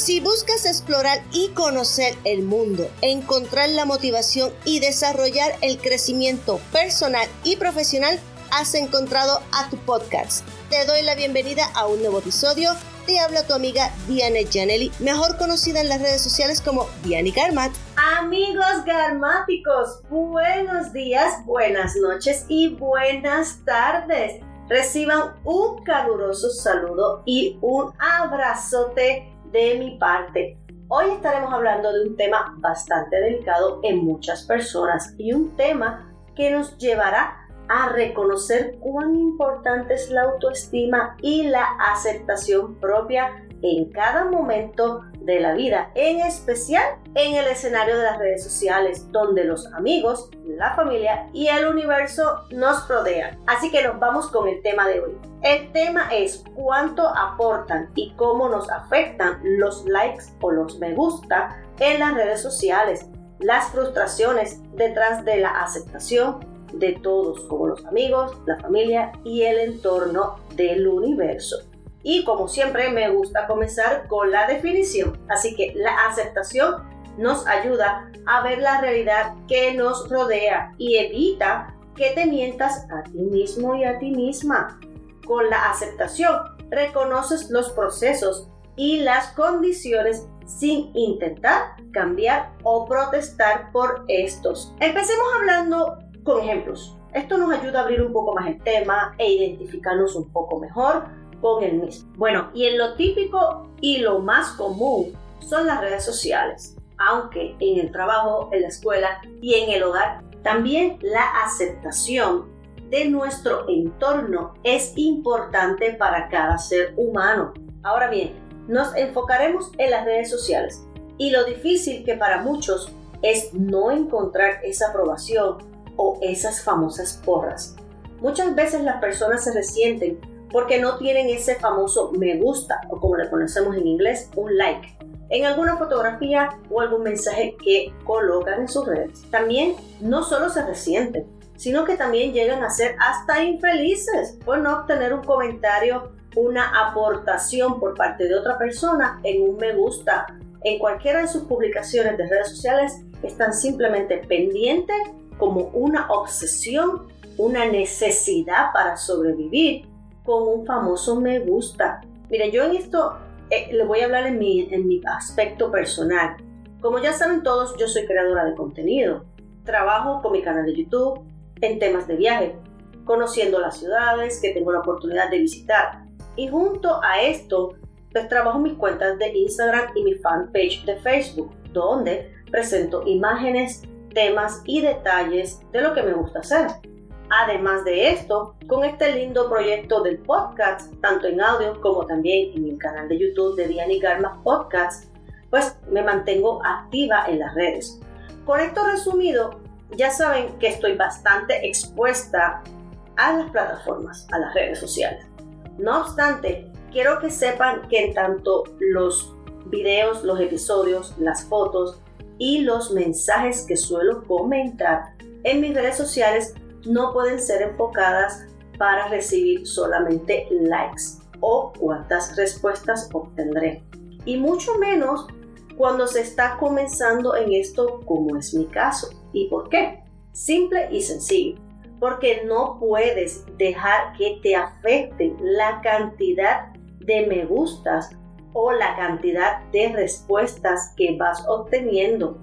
Si buscas explorar y conocer el mundo, encontrar la motivación y desarrollar el crecimiento personal y profesional, has encontrado a tu podcast. Te doy la bienvenida a un nuevo episodio. Te habla tu amiga Diane Janelli, mejor conocida en las redes sociales como Diane Garmat. Amigos garmáticos, buenos días, buenas noches y buenas tardes. Reciban un caluroso saludo y un abrazote de mi parte. Hoy estaremos hablando de un tema bastante delicado en muchas personas y un tema que nos llevará a reconocer cuán importante es la autoestima y la aceptación propia en cada momento de la vida, en especial en el escenario de las redes sociales, donde los amigos, la familia y el universo nos rodean. Así que nos vamos con el tema de hoy. El tema es cuánto aportan y cómo nos afectan los likes o los me gusta en las redes sociales, las frustraciones detrás de la aceptación de todos, como los amigos, la familia y el entorno del universo. Y como siempre me gusta comenzar con la definición. Así que la aceptación nos ayuda a ver la realidad que nos rodea y evita que te mientas a ti mismo y a ti misma. Con la aceptación reconoces los procesos y las condiciones sin intentar cambiar o protestar por estos. Empecemos hablando con ejemplos. Esto nos ayuda a abrir un poco más el tema e identificarnos un poco mejor con el mismo. Bueno, y en lo típico y lo más común son las redes sociales, aunque en el trabajo, en la escuela y en el hogar también la aceptación de nuestro entorno es importante para cada ser humano. Ahora bien, nos enfocaremos en las redes sociales y lo difícil que para muchos es no encontrar esa aprobación o esas famosas porras. Muchas veces las personas se resienten porque no tienen ese famoso me gusta o como le conocemos en inglés, un like en alguna fotografía o algún mensaje que colocan en sus redes. También no solo se resienten, sino que también llegan a ser hasta infelices por no obtener un comentario, una aportación por parte de otra persona en un me gusta. En cualquiera de sus publicaciones de redes sociales están simplemente pendientes como una obsesión, una necesidad para sobrevivir con un famoso me gusta. Miren, yo en esto eh, le voy a hablar en mi, en mi aspecto personal. Como ya saben todos, yo soy creadora de contenido. Trabajo con mi canal de YouTube en temas de viaje, conociendo las ciudades que tengo la oportunidad de visitar. Y junto a esto, pues trabajo mis cuentas de Instagram y mi fanpage de Facebook, donde presento imágenes, temas y detalles de lo que me gusta hacer. Además de esto, con este lindo proyecto del podcast, tanto en audio como también en el canal de YouTube de Diani Garma Podcast, pues me mantengo activa en las redes. Con esto resumido, ya saben que estoy bastante expuesta a las plataformas, a las redes sociales. No obstante, quiero que sepan que en tanto los videos, los episodios, las fotos y los mensajes que suelo comentar en mis redes sociales no pueden ser enfocadas para recibir solamente likes o cuántas respuestas obtendré. Y mucho menos cuando se está comenzando en esto como es mi caso. ¿Y por qué? Simple y sencillo. Porque no puedes dejar que te afecten la cantidad de me gustas o la cantidad de respuestas que vas obteniendo.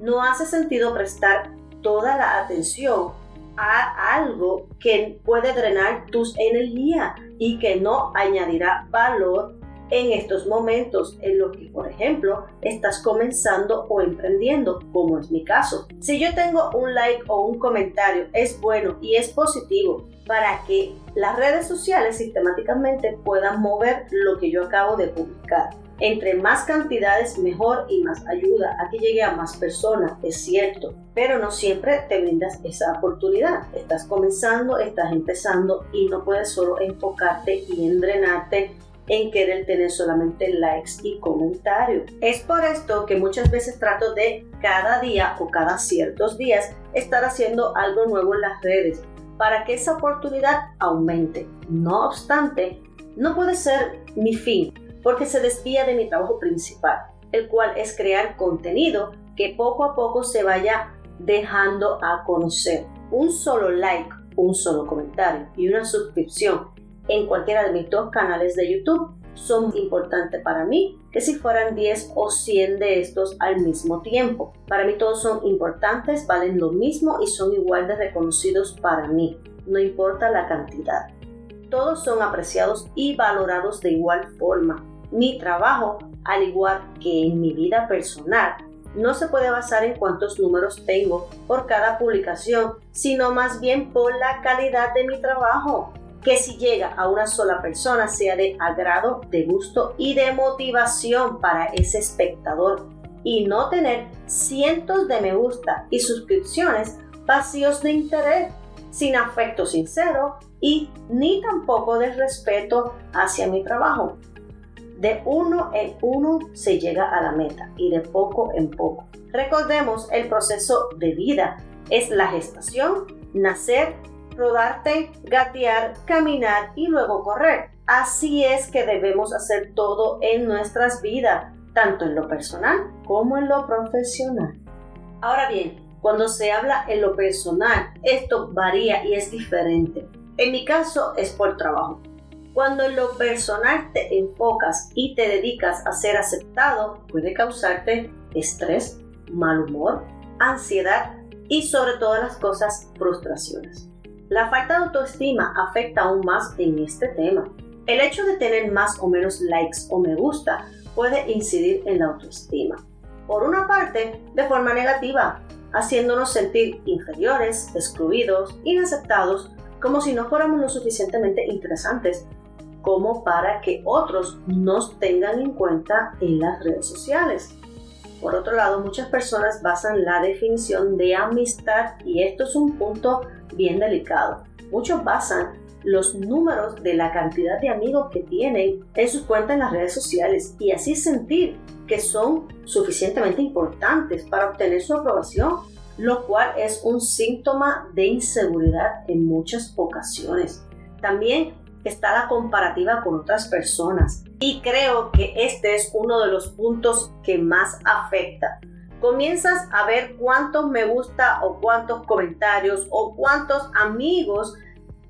No hace sentido prestar toda la atención a algo que puede drenar tus energías y que no añadirá valor en estos momentos en los que, por ejemplo, estás comenzando o emprendiendo, como es mi caso. Si yo tengo un like o un comentario, es bueno y es positivo para que las redes sociales sistemáticamente puedan mover lo que yo acabo de publicar. Entre más cantidades mejor y más ayuda a que llegue a más personas, es cierto, pero no siempre te brindas esa oportunidad. Estás comenzando, estás empezando y no puedes solo enfocarte y endrenarte en querer tener solamente likes y comentarios. Es por esto que muchas veces trato de cada día o cada ciertos días estar haciendo algo nuevo en las redes para que esa oportunidad aumente. No obstante, no puede ser mi fin porque se desvía de mi trabajo principal, el cual es crear contenido que poco a poco se vaya dejando a conocer. Un solo like, un solo comentario y una suscripción en cualquiera de mis dos canales de YouTube son importantes para mí que si fueran 10 o 100 de estos al mismo tiempo. Para mí todos son importantes, valen lo mismo y son igual de reconocidos para mí, no importa la cantidad. Todos son apreciados y valorados de igual forma. Mi trabajo, al igual que en mi vida personal, no se puede basar en cuántos números tengo por cada publicación, sino más bien por la calidad de mi trabajo que si llega a una sola persona sea de agrado, de gusto y de motivación para ese espectador y no tener cientos de me gusta y suscripciones vacíos de interés, sin afecto sincero y ni tampoco de respeto hacia mi trabajo. De uno en uno se llega a la meta y de poco en poco. Recordemos el proceso de vida. Es la gestación, nacer, rodarte, gatear, caminar y luego correr. Así es que debemos hacer todo en nuestras vidas, tanto en lo personal como en lo profesional. Ahora bien, cuando se habla en lo personal, esto varía y es diferente. En mi caso es por trabajo. Cuando en lo personal te enfocas y te dedicas a ser aceptado, puede causarte estrés, mal humor, ansiedad y sobre todas las cosas frustraciones. La falta de autoestima afecta aún más en este tema. El hecho de tener más o menos likes o me gusta puede incidir en la autoestima. Por una parte, de forma negativa, haciéndonos sentir inferiores, excluidos, inaceptados, como si no fuéramos lo suficientemente interesantes como para que otros nos tengan en cuenta en las redes sociales. Por otro lado, muchas personas basan la definición de amistad y esto es un punto bien delicado. Muchos basan los números de la cantidad de amigos que tienen en sus cuentas en las redes sociales y así sentir que son suficientemente importantes para obtener su aprobación, lo cual es un síntoma de inseguridad en muchas ocasiones. También está la comparativa con otras personas y creo que este es uno de los puntos que más afecta comienzas a ver cuántos me gusta o cuántos comentarios o cuántos amigos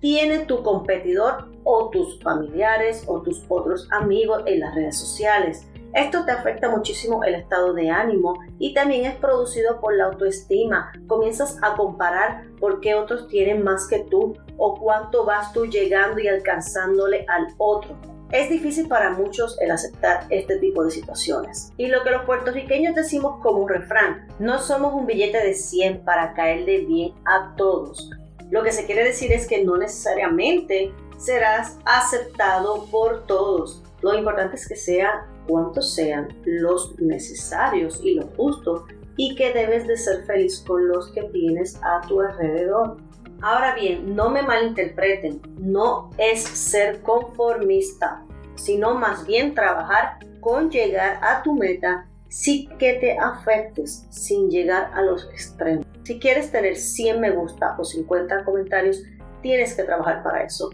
tiene tu competidor o tus familiares o tus otros amigos en las redes sociales. Esto te afecta muchísimo el estado de ánimo y también es producido por la autoestima. Comienzas a comparar por qué otros tienen más que tú o cuánto vas tú llegando y alcanzándole al otro. Es difícil para muchos el aceptar este tipo de situaciones. Y lo que los puertorriqueños decimos como un refrán, no somos un billete de 100 para caerle bien a todos. Lo que se quiere decir es que no necesariamente serás aceptado por todos. Lo importante es que sea cuantos sean los necesarios y los justos y que debes de ser feliz con los que tienes a tu alrededor. Ahora bien, no me malinterpreten, no es ser conformista, sino más bien trabajar con llegar a tu meta sin que te afectes, sin llegar a los extremos. Si quieres tener 100 me gusta o 50 comentarios, tienes que trabajar para eso.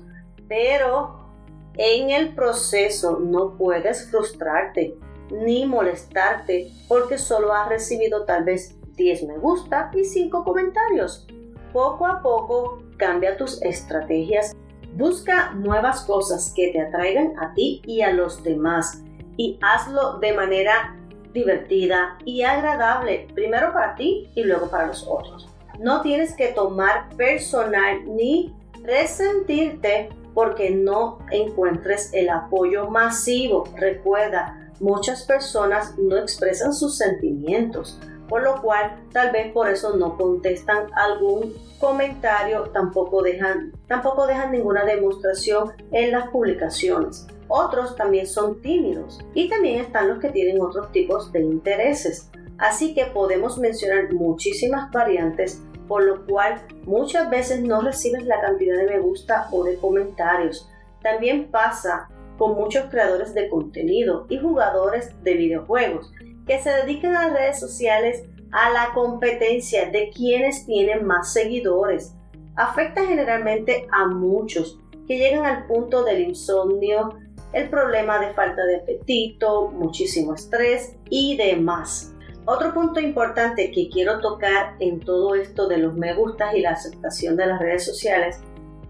Pero en el proceso no puedes frustrarte ni molestarte porque solo has recibido tal vez 10 me gusta y 5 comentarios. Poco a poco cambia tus estrategias. Busca nuevas cosas que te atraigan a ti y a los demás y hazlo de manera divertida y agradable, primero para ti y luego para los otros. No tienes que tomar personal ni resentirte porque no encuentres el apoyo masivo. Recuerda, muchas personas no expresan sus sentimientos por lo cual tal vez por eso no contestan algún comentario, tampoco dejan, tampoco dejan ninguna demostración en las publicaciones. Otros también son tímidos y también están los que tienen otros tipos de intereses. Así que podemos mencionar muchísimas variantes, por lo cual muchas veces no recibes la cantidad de me gusta o de comentarios. También pasa con muchos creadores de contenido y jugadores de videojuegos que se dediquen a las redes sociales a la competencia de quienes tienen más seguidores. Afecta generalmente a muchos que llegan al punto del insomnio, el problema de falta de apetito, muchísimo estrés y demás. Otro punto importante que quiero tocar en todo esto de los me gustas y la aceptación de las redes sociales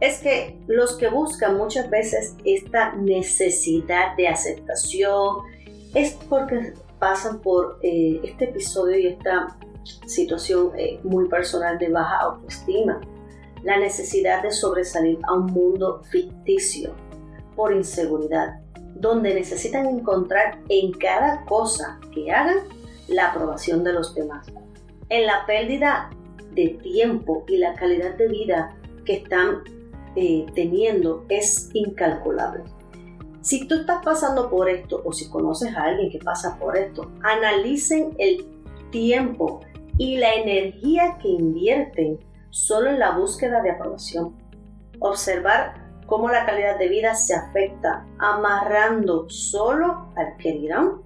es que los que buscan muchas veces esta necesidad de aceptación es porque pasan por eh, este episodio y esta situación eh, muy personal de baja autoestima, la necesidad de sobresalir a un mundo ficticio por inseguridad, donde necesitan encontrar en cada cosa que hagan la aprobación de los demás, en la pérdida de tiempo y la calidad de vida que están eh, teniendo es incalculable. Si tú estás pasando por esto o si conoces a alguien que pasa por esto, analicen el tiempo y la energía que invierten solo en la búsqueda de aprobación. Observar cómo la calidad de vida se afecta amarrando solo al que dirán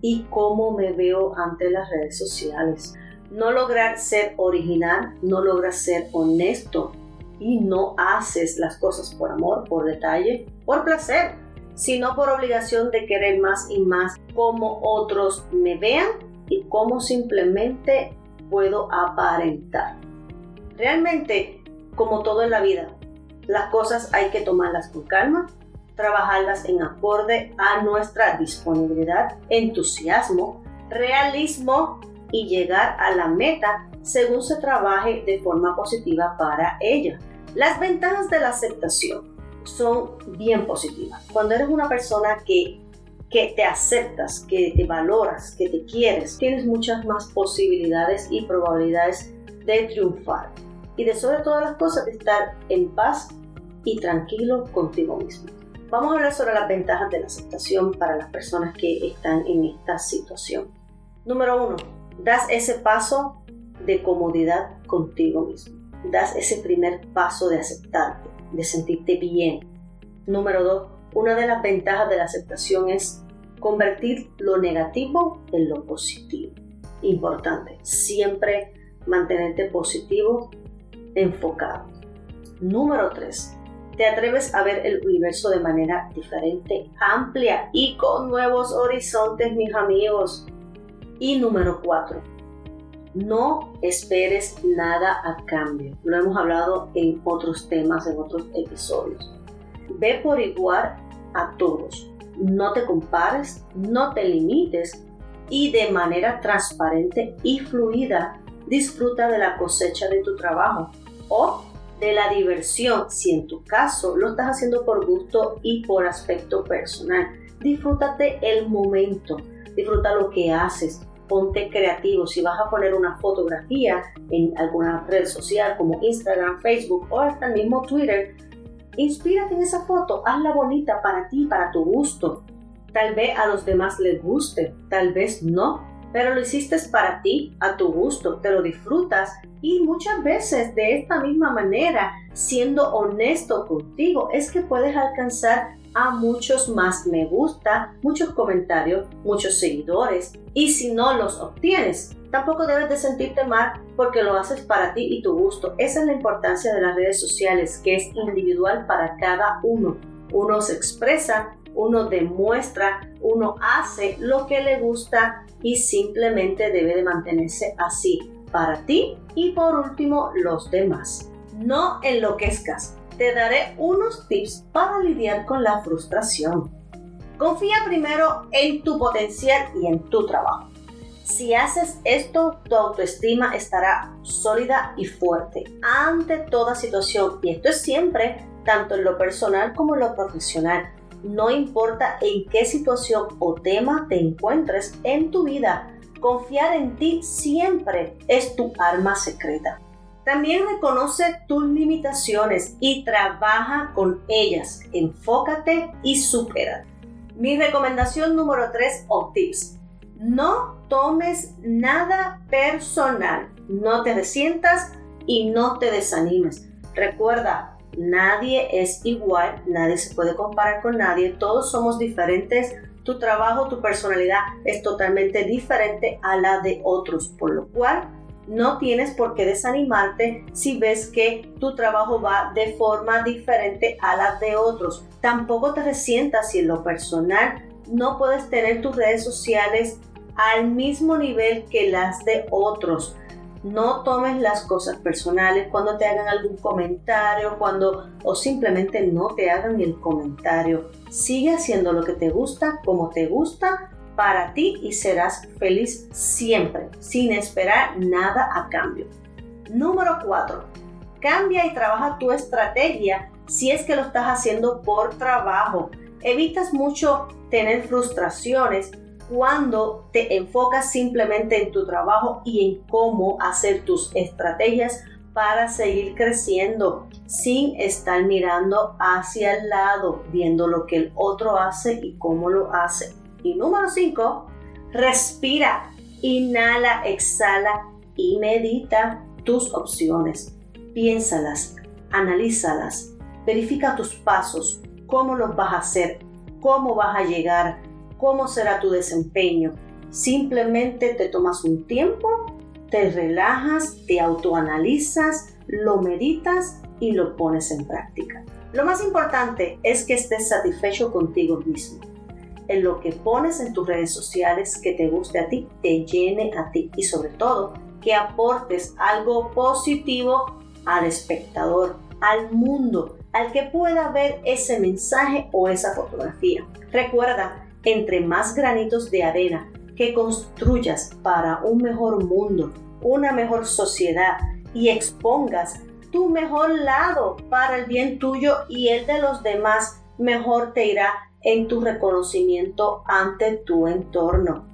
y cómo me veo ante las redes sociales. No lograr ser original, no lograr ser honesto y no haces las cosas por amor, por detalle, por placer, sino por obligación de querer más y más como otros me vean y cómo simplemente puedo aparentar. Realmente, como todo en la vida, las cosas hay que tomarlas con calma, trabajarlas en acorde a nuestra disponibilidad, entusiasmo, realismo y llegar a la meta según se trabaje de forma positiva para ella. Las ventajas de la aceptación son bien positivas. Cuando eres una persona que, que te aceptas, que te valoras, que te quieres, tienes muchas más posibilidades y probabilidades de triunfar y de sobre todas las cosas de estar en paz y tranquilo contigo mismo. Vamos a hablar sobre las ventajas de la aceptación para las personas que están en esta situación. Número uno, das ese paso de comodidad contigo mismo. Das ese primer paso de aceptarte, de sentirte bien. Número dos, una de las ventajas de la aceptación es convertir lo negativo en lo positivo. Importante, siempre mantenerte positivo, enfocado. Número 3 te atreves a ver el universo de manera diferente, amplia y con nuevos horizontes, mis amigos. Y número 4, no esperes nada a cambio. Lo hemos hablado en otros temas, en otros episodios. Ve por igual a todos. No te compares, no te limites y de manera transparente y fluida disfruta de la cosecha de tu trabajo o de la diversión, si en tu caso lo estás haciendo por gusto y por aspecto personal. Disfrútate el momento, disfruta lo que haces, ponte creativo. Si vas a poner una fotografía en alguna red social como Instagram, Facebook o hasta el mismo Twitter, inspírate en esa foto, hazla bonita para ti, para tu gusto. Tal vez a los demás les guste, tal vez no, pero lo hiciste para ti, a tu gusto, te lo disfrutas y muchas veces de esta misma manera, siendo honesto contigo, es que puedes alcanzar a muchos más me gusta, muchos comentarios, muchos seguidores y si no los obtienes, tampoco debes de sentirte mal porque lo haces para ti y tu gusto. Esa es la importancia de las redes sociales, que es individual para cada uno. Uno se expresa uno demuestra, uno hace lo que le gusta y simplemente debe de mantenerse así para ti y por último los demás. No enloquezcas, te daré unos tips para lidiar con la frustración. Confía primero en tu potencial y en tu trabajo. Si haces esto, tu autoestima estará sólida y fuerte ante toda situación. Y esto es siempre, tanto en lo personal como en lo profesional no importa en qué situación o tema te encuentres en tu vida, confiar en ti siempre es tu arma secreta. También reconoce tus limitaciones y trabaja con ellas. Enfócate y supera. Mi recomendación número 3 o tips. No tomes nada personal. No te resientas y no te desanimes. Recuerda, Nadie es igual, nadie se puede comparar con nadie, todos somos diferentes. Tu trabajo, tu personalidad es totalmente diferente a la de otros, por lo cual no tienes por qué desanimarte si ves que tu trabajo va de forma diferente a la de otros. Tampoco te resientas si en lo personal no puedes tener tus redes sociales al mismo nivel que las de otros. No tomes las cosas personales cuando te hagan algún comentario, cuando o simplemente no te hagan el comentario. Sigue haciendo lo que te gusta, como te gusta para ti y serás feliz siempre, sin esperar nada a cambio. Número 4. Cambia y trabaja tu estrategia si es que lo estás haciendo por trabajo. Evitas mucho tener frustraciones cuando te enfocas simplemente en tu trabajo y en cómo hacer tus estrategias para seguir creciendo sin estar mirando hacia el lado, viendo lo que el otro hace y cómo lo hace. Y número 5, respira, inhala, exhala y medita tus opciones. Piénsalas, analízalas, verifica tus pasos, cómo los vas a hacer, cómo vas a llegar, cómo será tu desempeño. Simplemente te tomas un tiempo, te relajas, te autoanalizas, lo meditas y lo pones en práctica. Lo más importante es que estés satisfecho contigo mismo en lo que pones en tus redes sociales que te guste a ti, te llene a ti y sobre todo que aportes algo positivo al espectador, al mundo, al que pueda ver ese mensaje o esa fotografía. Recuerda, entre más granitos de arena que construyas para un mejor mundo, una mejor sociedad y expongas tu mejor lado para el bien tuyo y el de los demás, mejor te irá en tu reconocimiento ante tu entorno.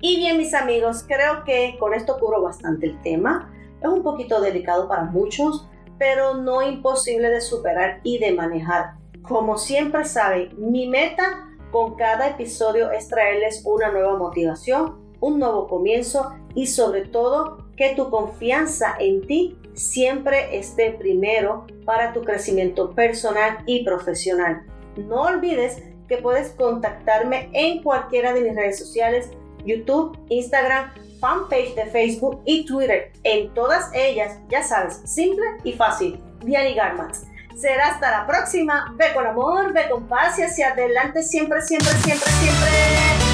Y bien mis amigos, creo que con esto cubro bastante el tema. Es un poquito delicado para muchos, pero no imposible de superar y de manejar. Como siempre saben, mi meta con cada episodio es traerles una nueva motivación, un nuevo comienzo y sobre todo que tu confianza en ti siempre esté primero para tu crecimiento personal y profesional. No olvides que puedes contactarme en cualquiera de mis redes sociales, YouTube, Instagram, fanpage de Facebook y Twitter. En todas ellas, ya sabes, simple y fácil. Diani Garmats. Será hasta la próxima. Ve con amor, ve con paz y hacia adelante siempre, siempre, siempre, siempre.